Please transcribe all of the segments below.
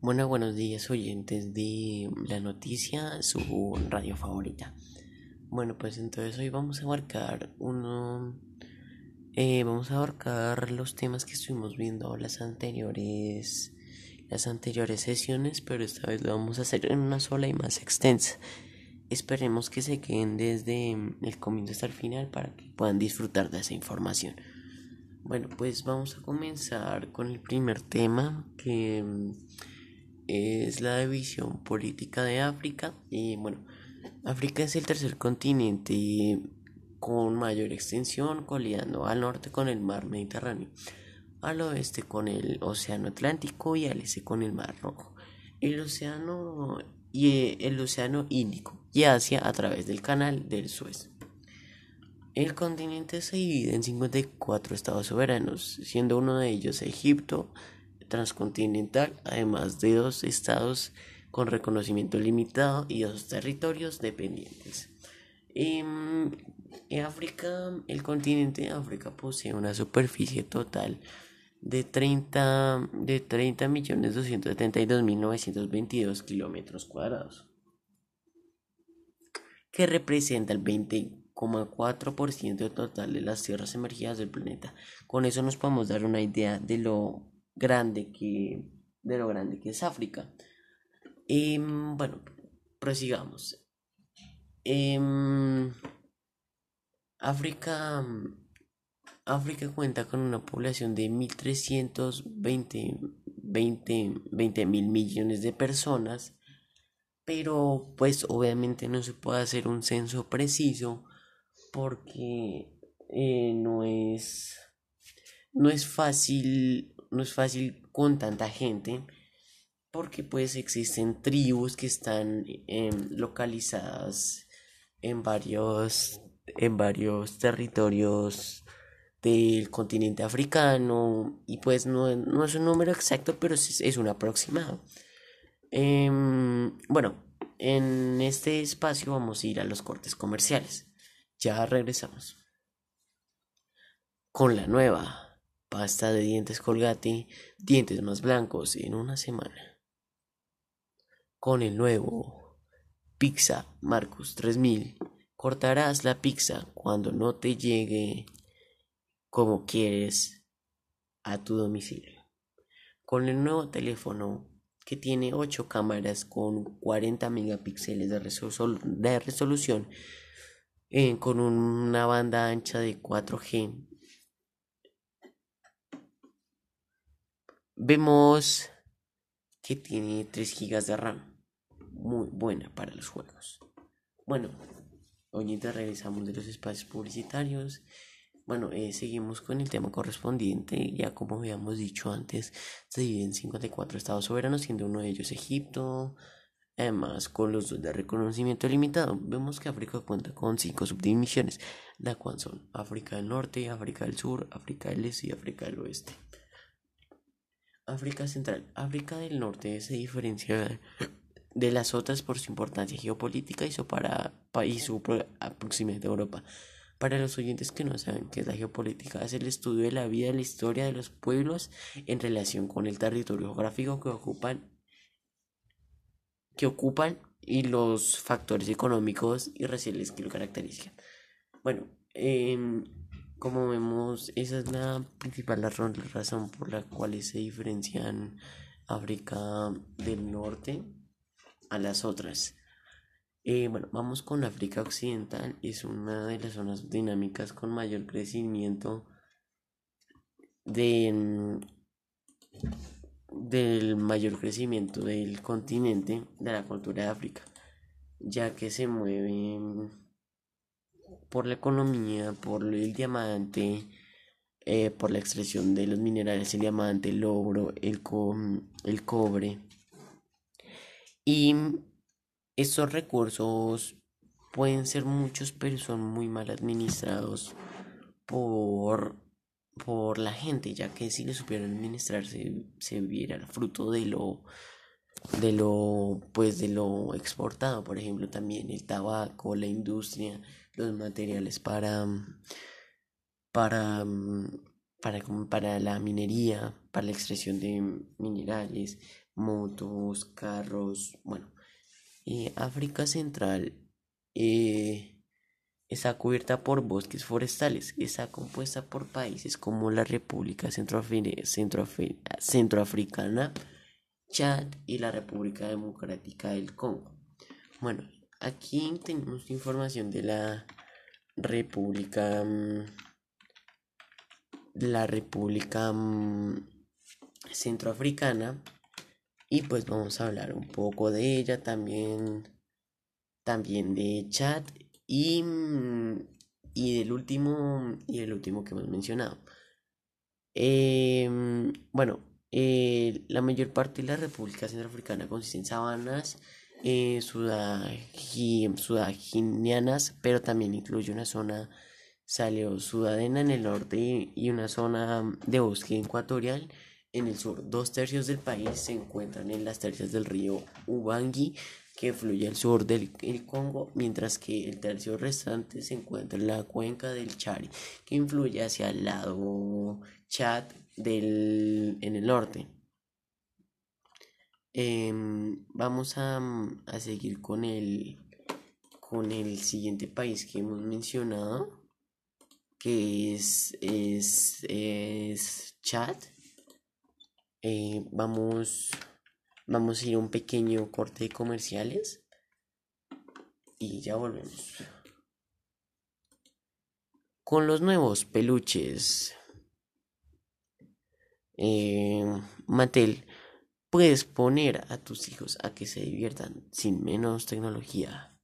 Bueno, buenos días oyentes de la noticia, su radio favorita. Bueno, pues entonces hoy vamos a abarcar uno, eh, vamos a abarcar los temas que estuvimos viendo las anteriores, las anteriores sesiones, pero esta vez lo vamos a hacer en una sola y más extensa. Esperemos que se queden desde el comienzo hasta el final para que puedan disfrutar de esa información. Bueno, pues vamos a comenzar con el primer tema que es la división política de África. Y bueno, África es el tercer continente con mayor extensión, coliando al norte con el mar Mediterráneo, al oeste con el Océano Atlántico y al este con el Mar Rojo. El océano y el océano Índico y Asia a través del canal del Suez. El continente se divide en 54 estados soberanos, siendo uno de ellos Egipto, transcontinental, además de dos estados con reconocimiento limitado y dos territorios dependientes. En, África, el continente de África posee una superficie total de 30, de 30 millones kilómetros cuadrados, que representa el 20,4% total de las tierras emergidas del planeta. Con eso nos podemos dar una idea de lo grande que de lo grande que es África. Em, bueno, prosigamos. Em, África África cuenta con una población de 1.320 20, mil millones de personas, pero pues obviamente no se puede hacer un censo preciso porque eh, no es no es fácil no es fácil con tanta gente porque pues existen tribus que están em, localizadas en varios en varios territorios del continente africano y pues no, no es un número exacto pero es, es un aproximado. Em, bueno en este espacio vamos a ir a los cortes comerciales. Ya regresamos con la nueva Pasta de dientes Colgate, dientes más blancos en una semana. Con el nuevo Pizza Marcus 3000, cortarás la pizza cuando no te llegue como quieres a tu domicilio. Con el nuevo teléfono que tiene 8 cámaras con 40 megapíxeles de, resolución, eh, con una banda ancha de 4G Vemos que tiene 3 GB de RAM. Muy buena para los juegos. Bueno, ahorita regresamos de los espacios publicitarios. Bueno, eh, seguimos con el tema correspondiente. Ya como habíamos dicho antes, se divide en 54 estados soberanos, siendo uno de ellos Egipto. Además, con los dos de reconocimiento limitado, vemos que África cuenta con 5 subdivisiones, la cual son África del Norte, África del Sur, África del Este y África del Oeste. África Central. África del Norte se diferencia de las otras por su importancia geopolítica y su, para, y su a Europa. Para los oyentes que no saben qué es la geopolítica, es el estudio de la vida y la historia de los pueblos en relación con el territorio geográfico que ocupan, que ocupan y los factores económicos y raciales que lo caracterizan. Bueno, eh, como vemos, esa es la principal razón por la cual se diferencian África del Norte a las otras. Eh, bueno, vamos con África Occidental, es una de las zonas dinámicas con mayor crecimiento de, del mayor crecimiento del continente de la cultura de África, ya que se mueve por la economía, por el diamante, eh, por la extracción de los minerales, el diamante, el oro, el, el cobre. Y estos recursos pueden ser muchos, pero son muy mal administrados por, por la gente, ya que si lo supieran administrar se, se viera fruto de lo de lo pues de lo exportado por ejemplo también el tabaco la industria los materiales para, para, para, para la minería, para la extracción de minerales, motos, carros, bueno. Eh, África Central eh, está cubierta por bosques forestales. Está compuesta por países como la República Centroafricana, Chad y la República Democrática del Congo. Bueno, aquí tenemos información de la República mm, la República mm, Centroafricana. Y pues vamos a hablar un poco de ella también también de Chad y, mm, y del último y el último que hemos mencionado. Em, bueno eh, la mayor parte de la República Centroafricana consiste en sabanas eh, sudaginianas, pero también incluye una zona saleo-sudadena en el norte y una zona de bosque ecuatorial en el sur. Dos tercios del país se encuentran en las tercias del río Ubangi, que fluye al sur del Congo, mientras que el tercio restante se encuentra en la cuenca del Chari, que influye hacia el lado Chad del, en el norte. Em, vamos a, a, seguir con el, con el siguiente país que hemos mencionado, que es, es, es Chad. Eh, vamos, vamos a ir a un pequeño corte de comerciales y ya volvemos. Con los nuevos peluches eh, Mattel Puedes poner a tus hijos a que se diviertan sin menos tecnología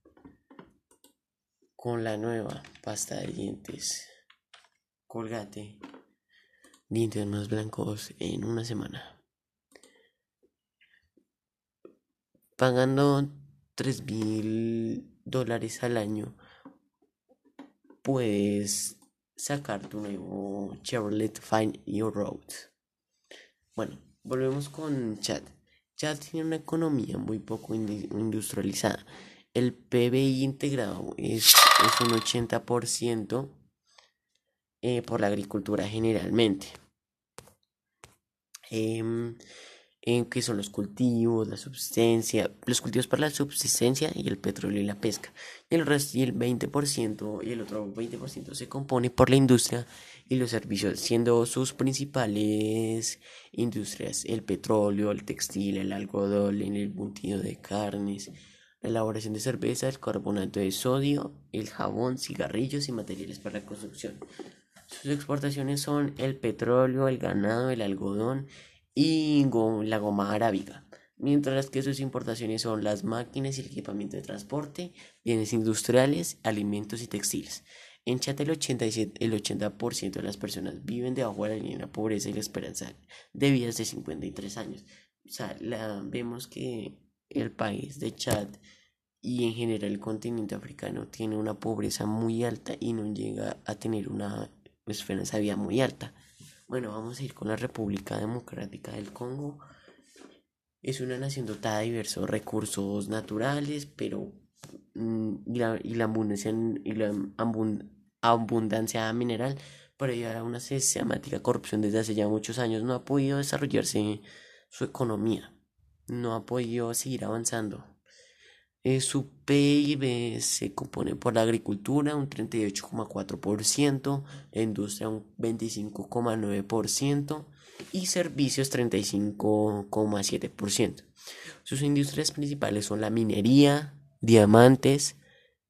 con la nueva pasta de dientes. Colgate. Dientes más blancos en una semana. Pagando 3 mil dólares al año, puedes sacar tu nuevo Chevrolet Find Your Road. Bueno, Volvemos con Chad. Chad tiene una economía muy poco industrializada. El PBI integrado es, un 80% eh, por la agricultura generalmente. Em, en que son los cultivos, la subsistencia, los cultivos para la subsistencia y el petróleo y la pesca. Y el resto y el 20% y el otro 20% se compone por la industria y los servicios, siendo sus principales industrias el petróleo, el textil, el algodón, el embutido de carnes, la elaboración de cerveza, el carbonato de sodio, el jabón, cigarrillos y materiales para la construcción. Sus exportaciones son el petróleo, el ganado, el algodón, y la goma arábiga, mientras que sus importaciones son las máquinas y el equipamiento de transporte, bienes industriales, alimentos y textiles. En Chad el 87, el 80% de las personas viven debajo de la línea de la pobreza y la esperanza de vida es de 53 años. O sea, la, vemos que el país de Chad y en general el continente africano tiene una pobreza muy alta y no llega a tener una esperanza de vida muy alta. Bueno, vamos a ir con la República Democrática del Congo. Es una nación dotada de diversos recursos naturales, pero mm, y, la, y, la, abundancia, y la abundancia mineral, pero debido a una sistemática corrupción desde hace ya muchos años, no ha podido desarrollarse su economía, no ha podido seguir avanzando. Eh, su PIB se compone por la agricultura un 38,4%, la industria un 25,9% y servicios 35,7%. Sus industrias principales son la minería, diamantes,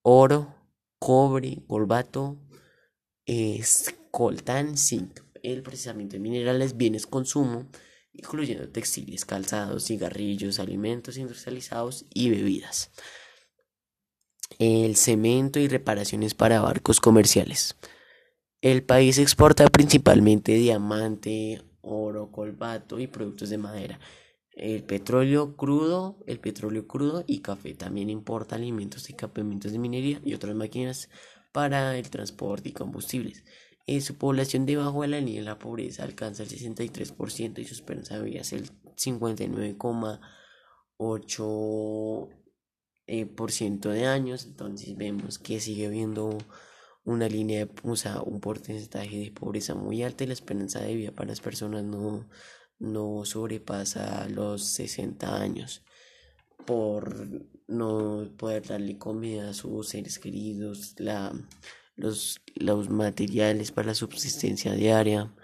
oro, cobre, colbato, coltán, zinc, el procesamiento de minerales, bienes consumo, incluyendo textiles, calzados, cigarrillos, alimentos industrializados y bebidas. El cemento y reparaciones para barcos comerciales. El país exporta principalmente diamante, oro, colbato y productos de madera. El petróleo crudo, el petróleo crudo y café. También importa alimentos y campamentos de minería y otras máquinas para el transporte y combustibles. Eh, su población debajo de la línea de la pobreza alcanza el 63% y su esperanza de vida es el 59,8% eh, por ciento de años. Entonces vemos que sigue habiendo una línea, o sea, un porcentaje de pobreza muy alta y la esperanza de vida para las personas no, no sobrepasa los 60 años por no poder darle comida a sus seres queridos, la, los, los materiales para la subsistencia diaria.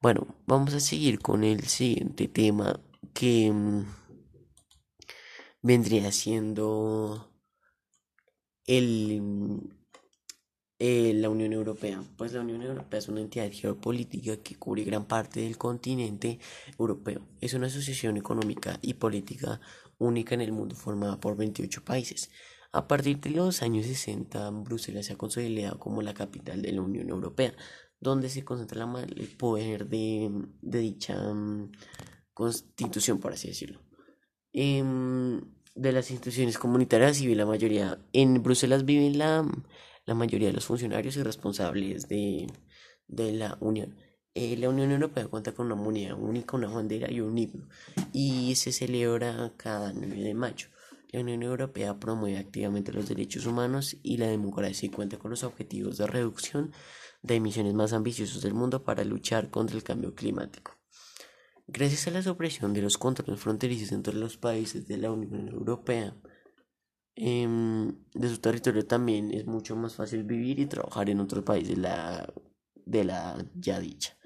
Bueno, vamos a seguir con el siguiente tema que mm, vendría siendo el eh, la Unión Europea. Pues la Unión Europea es una entidad geopolítica que cubre gran parte del continente europeo. Es una asociación económica y política única en el mundo formada por 28 países. A partir de los años 60, Bruselas se ha consolidado como la capital de la Unión Europea, donde se concentra el poder de, dicha mm, constitución, por así decirlo. Em, de las instituciones comunitarias y la mayoría en Bruselas viven la la mayoría de los funcionarios y responsables de, la Unión. Eh, la Unión Europea cuenta con una moneda única, una bandera y un himno, y se celebra cada 9 de mayo. La Unión Europea promueve activamente los derechos humanos y la democracia y cuenta con los objetivos de reducción de emisiones más ambiciosos del mundo para luchar contra el cambio climático. Gracias a la supresión de los controles fronterizos entre los países de la Unión Europea, Em, de su territorio también es mucho más fácil vivir y trabajar en otro país de la, de la ya dicha.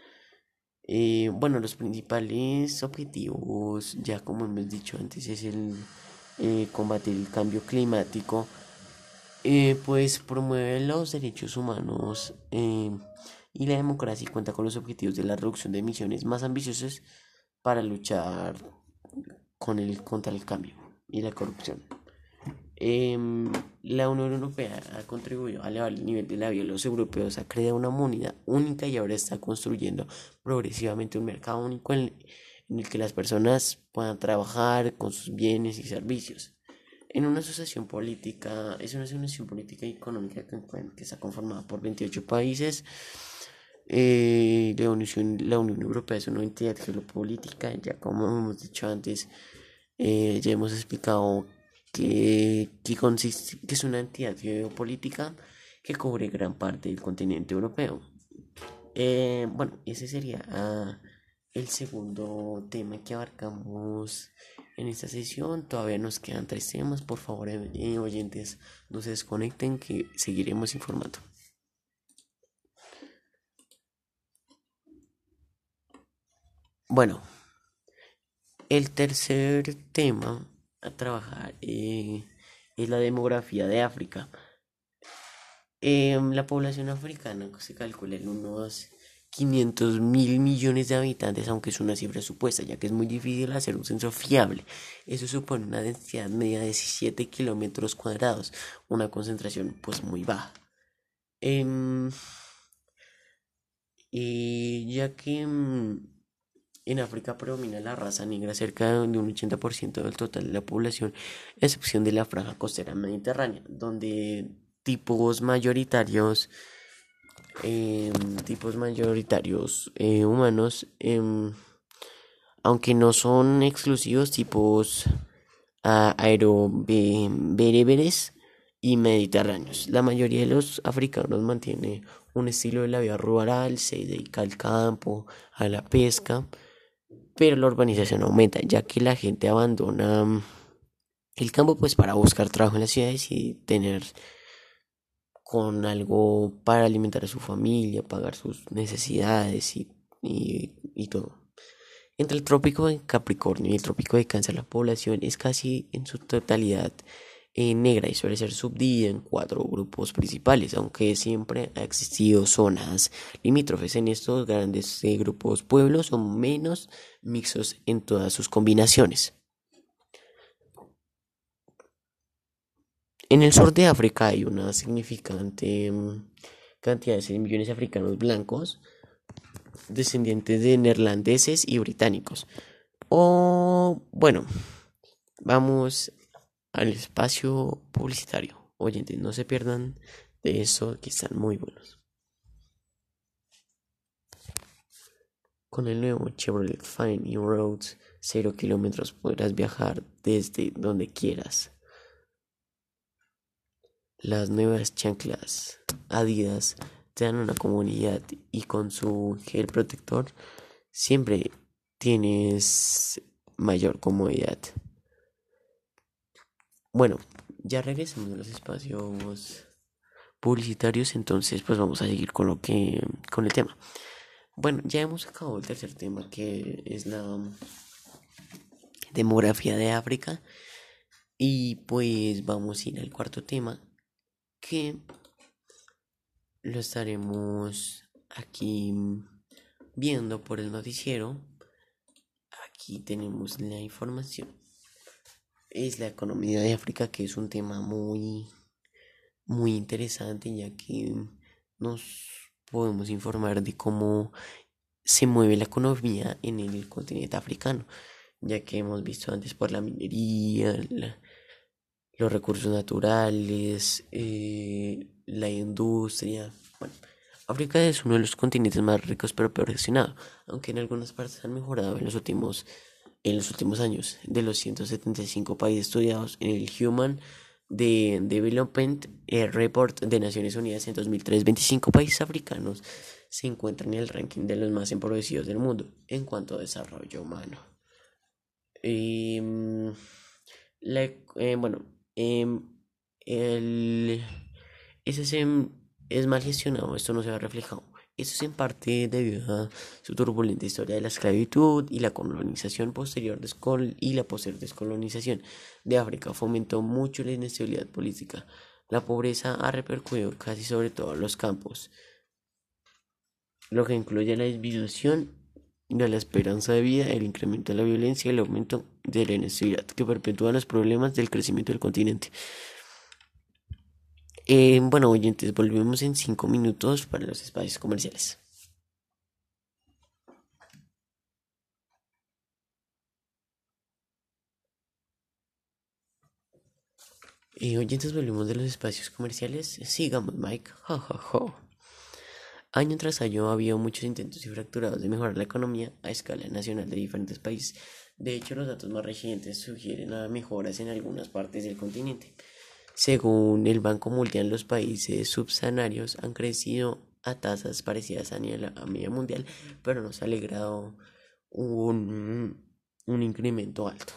Eh, bueno, los principales objetivos, ya como hemos dicho antes, es el eh, combatir el cambio climático, eh, pues promueve los derechos humanos y la democracia y cuenta con los objetivos de la reducción de emisiones más ambiciosos para luchar con el, contra el cambio y la corrupción. Em, la Unión Europea ha contribuido a elevar el nivel de la vida de los europeos, ha creado una moneda única y ahora está construyendo progresivamente un mercado único en, el que las personas puedan trabajar con sus bienes y servicios. En una asociación política, es una asociación política y económica que, está conformada por 28 países. Eh, la, Unión, la Unión Europea es una entidad geopolítica, ya como hemos dicho antes, eh, ya hemos explicado que, consiste, que es una entidad geopolítica que cubre gran parte del continente europeo. Eh, bueno, ese sería ah, el segundo tema que abarcamos en esta sesión. Todavía nos quedan tres temas. Por favor, eh, oyentes, no se desconecten que seguiremos informando. Bueno, el tercer tema a trabajar eh, es la demografía de África. Em, la población africana se calcula en unos 500 mil millones de habitantes, aunque es una cifra supuesta, ya que es muy difícil hacer un censo fiable. Eso supone una densidad media de 17 kilómetros cuadrados, una concentración pues muy baja. Em, y ya que em, en África predomina la raza negra, cerca de un 80% del total de la población, excepción de la franja costera mediterránea, donde tipos mayoritarios, em, tipos mayoritarios eh, humanos, em, aunque no son exclusivos, tipos uh, aerobereberes y mediterráneos. La mayoría de los africanos mantiene un estilo de la vida rural, se dedica al campo, a la pesca pero la urbanización aumenta, ya que la gente abandona mm, el campo pues para buscar trabajo en las ciudades y tener con algo para alimentar a su familia, pagar sus necesidades y, y, todo. Entre el trópico de Capricornio y el trópico de Cáncer la población es casi en su totalidad negra y suele ser subdividida en cuatro grupos principales, aunque siempre ha existido zonas limítrofes en estos grandes eh, grupos pueblos son menos mixtos en todas sus combinaciones. En el sur de África hay una significante mm, cantidad de millones de africanos blancos, descendientes de neerlandeses y británicos. O bueno, vamos al espacio publicitario. Oyentes, no se pierdan de eso que están muy buenos. Con el nuevo Chevrolet Fine New Roads, 0 kilómetros podrás viajar desde donde quieras. Las nuevas chanclas Adidas te dan una comunidad y con su gel protector siempre tienes mayor comodidad. Bueno, ya regresamos a los espacios publicitarios, entonces pues vamos a seguir con lo que con el tema. Bueno, ya hemos acabado el tercer tema que es la demografía de África y pues vamos a ir al cuarto tema que lo estaremos aquí viendo por el noticiero. Aquí tenemos la información. Es la economía de África que es un tema muy muy interesante ya que nos podemos informar de cómo se mueve la economía en el continente africano, ya que hemos visto antes por la minería, los recursos naturales, eh, la industria. Bueno, África es uno de los continentes más ricos pero peor gestionado, aunque en algunas partes han mejorado en los últimos, en los últimos años. De los 175 países estudiados en el Human de Development eh, Report de Naciones Unidas en 2003, 25 países africanos se encuentran en el ranking de los más empobrecidos del mundo en cuanto a desarrollo humano. Em, eh, bueno, em, el, ese es mal gestionado, esto no se ha reflejado eso es en parte debido a su turbulenta historia de la esclavitud y la colonización posterior y la posterior descolonización de África fomentó mucho la inestabilidad política. La pobreza ha repercutido casi sobre todos los campos, lo que incluye la disminución de la esperanza de vida, el incremento de la violencia y el aumento de la inestabilidad que perpetúan los problemas del crecimiento del continente. Eh, bueno, oyentes, volvemos en cinco minutos para los espacios comerciales. Eh, oyentes, volvemos de los espacios comerciales. Sigamos, Mike. Año tras año había muchos intentos y fracturados de mejorar la economía a escala nacional de diferentes países. De hecho, los datos más recientes sugieren mejoras en algunas partes del continente. Según el Banco Mundial, los países subsaharios han crecido a tasas parecidas a nivel a media mundial, pero no se ha alegrado un, un incremento alto.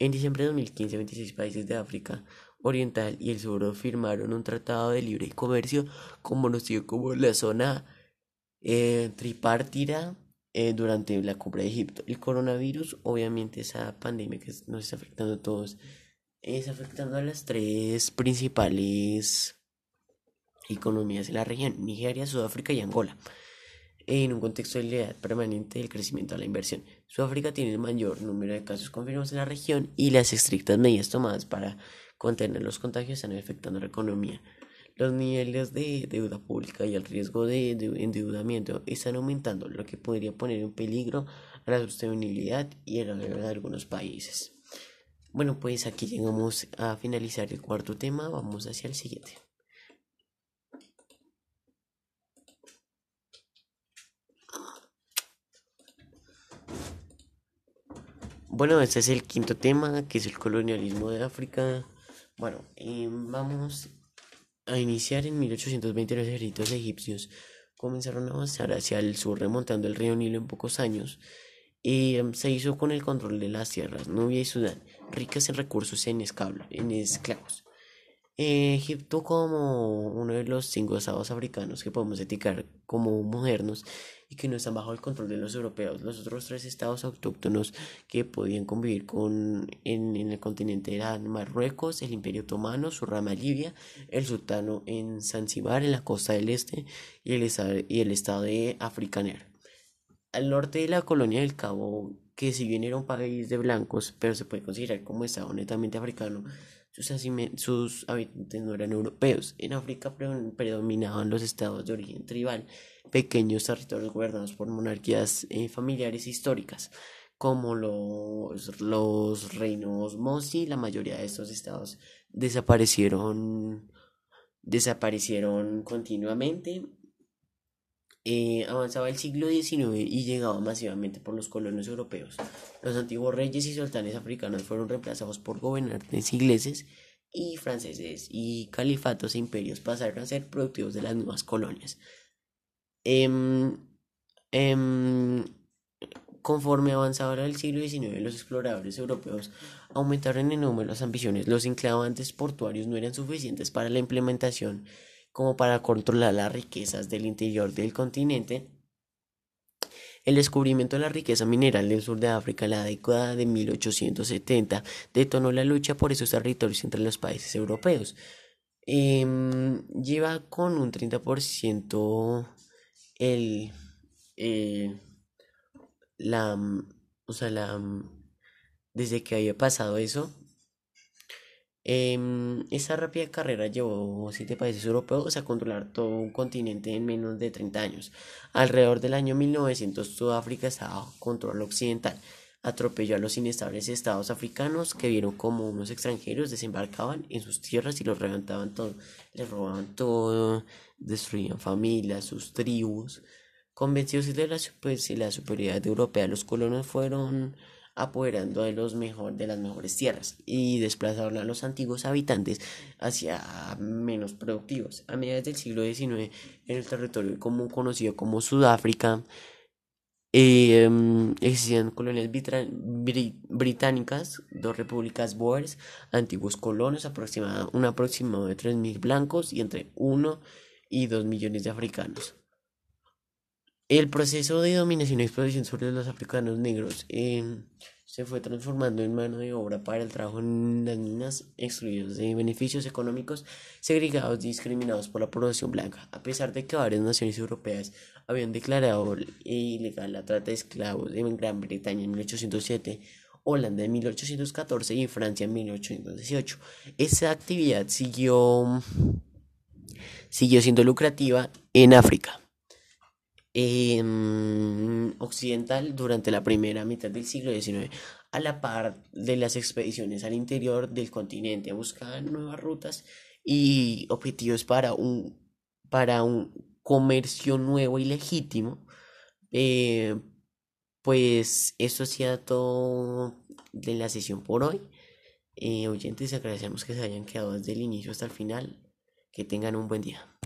En diciembre de 2015, 26 países de África Oriental y el Sur firmaron un tratado de libre comercio conocido como la zona eh, tripartita eh, durante la cumbre de Egipto. El coronavirus, obviamente, esa pandemia que nos está afectando a todos, es afectando a las tres principales economías de la región, Nigeria, Sudáfrica y Angola, en un contexto de lealtad permanente del crecimiento a la inversión. Sudáfrica tiene el mayor número de casos confirmados en la región y las estrictas medidas tomadas para contener los contagios están afectando la economía. Los niveles de deuda pública y el riesgo de endeudamiento están aumentando, lo que podría poner en peligro a la sostenibilidad y el de algunos países. Bueno, pues aquí llegamos a finalizar el cuarto tema, vamos hacia el siguiente. Bueno, este es el quinto tema, que es el colonialismo de África. Bueno, eh, vamos a iniciar en 1820 los ejércitos egipcios comenzaron a avanzar hacia el sur remontando el río Nilo en pocos años y em, se hizo con el control de las tierras Nubia y Sudán, ricas en recursos en, esclavos. Egipto como uno de los cinco estados africanos que podemos etiquetar como modernos y que no están bajo el control de los europeos. Los otros tres estados autóctonos que podían convivir con en, el continente eran Marruecos, el Imperio Otomano, su rama Libia, el sultano en Zanzíbar en la costa del este y el, y el estado de Afrikaner al norte de la colonia del Cabo, que si bien era un país de blancos, pero se puede considerar como estado netamente africano, sus, habitantes no eran europeos. En África predominaban los estados de origen tribal, pequeños territorios gobernados por monarquías eh, familiares históricas, como los, los reinos Mosi. La mayoría de estos estados desaparecieron, desaparecieron continuamente eh, avanzaba el siglo XIX y llegaba masivamente por los colonos europeos. Los antiguos reyes y sultanes africanos fueron reemplazados por gobernantes ingleses y franceses y califatos e imperios pasaron a ser productivos de las nuevas colonias. Em, em, conforme avanzaba el siglo XIX, los exploradores europeos aumentaron en número las ambiciones. Los enclavantes portuarios no eran suficientes para la implementación como para controlar las riquezas del interior del continente. El descubrimiento de la riqueza mineral del sur de África la década de 1870 detonó la lucha por esos territorios entre los países europeos. Em, lleva con un 30% el, eh, la, o sea, la, desde que había pasado eso, em, esa rápida carrera llevó siete países europeos a controlar todo un continente en menos de 30 años. Alrededor del año 1900, Sudáfrica estaba bajo control occidental. Atropelló a los inestables estados africanos que vieron como unos extranjeros desembarcaban en sus tierras y los levantaban todo, les robaban todo, destruían familias, sus tribus. Convencidos de la, la superioridad europea, los colonos fueron apoderando de, los mejor, de las mejores tierras y desplazaron a los antiguos habitantes hacia menos productivos. A mediados del siglo XIX, en el territorio común conocido como Sudáfrica, eh, existían colonias británicas, dos repúblicas boers, antiguos colonos, aproximado, un aproximado de 3.000 blancos y entre 1 y 2 millones de africanos. El proceso de dominación y explotación sobre los africanos negros em, se fue transformando en mano de obra para el trabajo en las minas, excluidos de beneficios económicos, segregados y discriminados por la población blanca. A pesar de que varias naciones europeas habían declarado ilegal la trata de esclavos en Gran Bretaña en 1807, Holanda en 1814 y Francia en 1818, esa actividad siguió, siguió siendo lucrativa en África occidental durante la primera mitad del siglo XIX, a la par de las expediciones al interior del continente, buscaban nuevas rutas y objetivos para un, para un comercio nuevo y legítimo. Eh, pues eso ha sido todo de la sesión por hoy. Eh, oyentes, agradecemos que se hayan quedado desde el inicio hasta el final. Que tengan un buen día.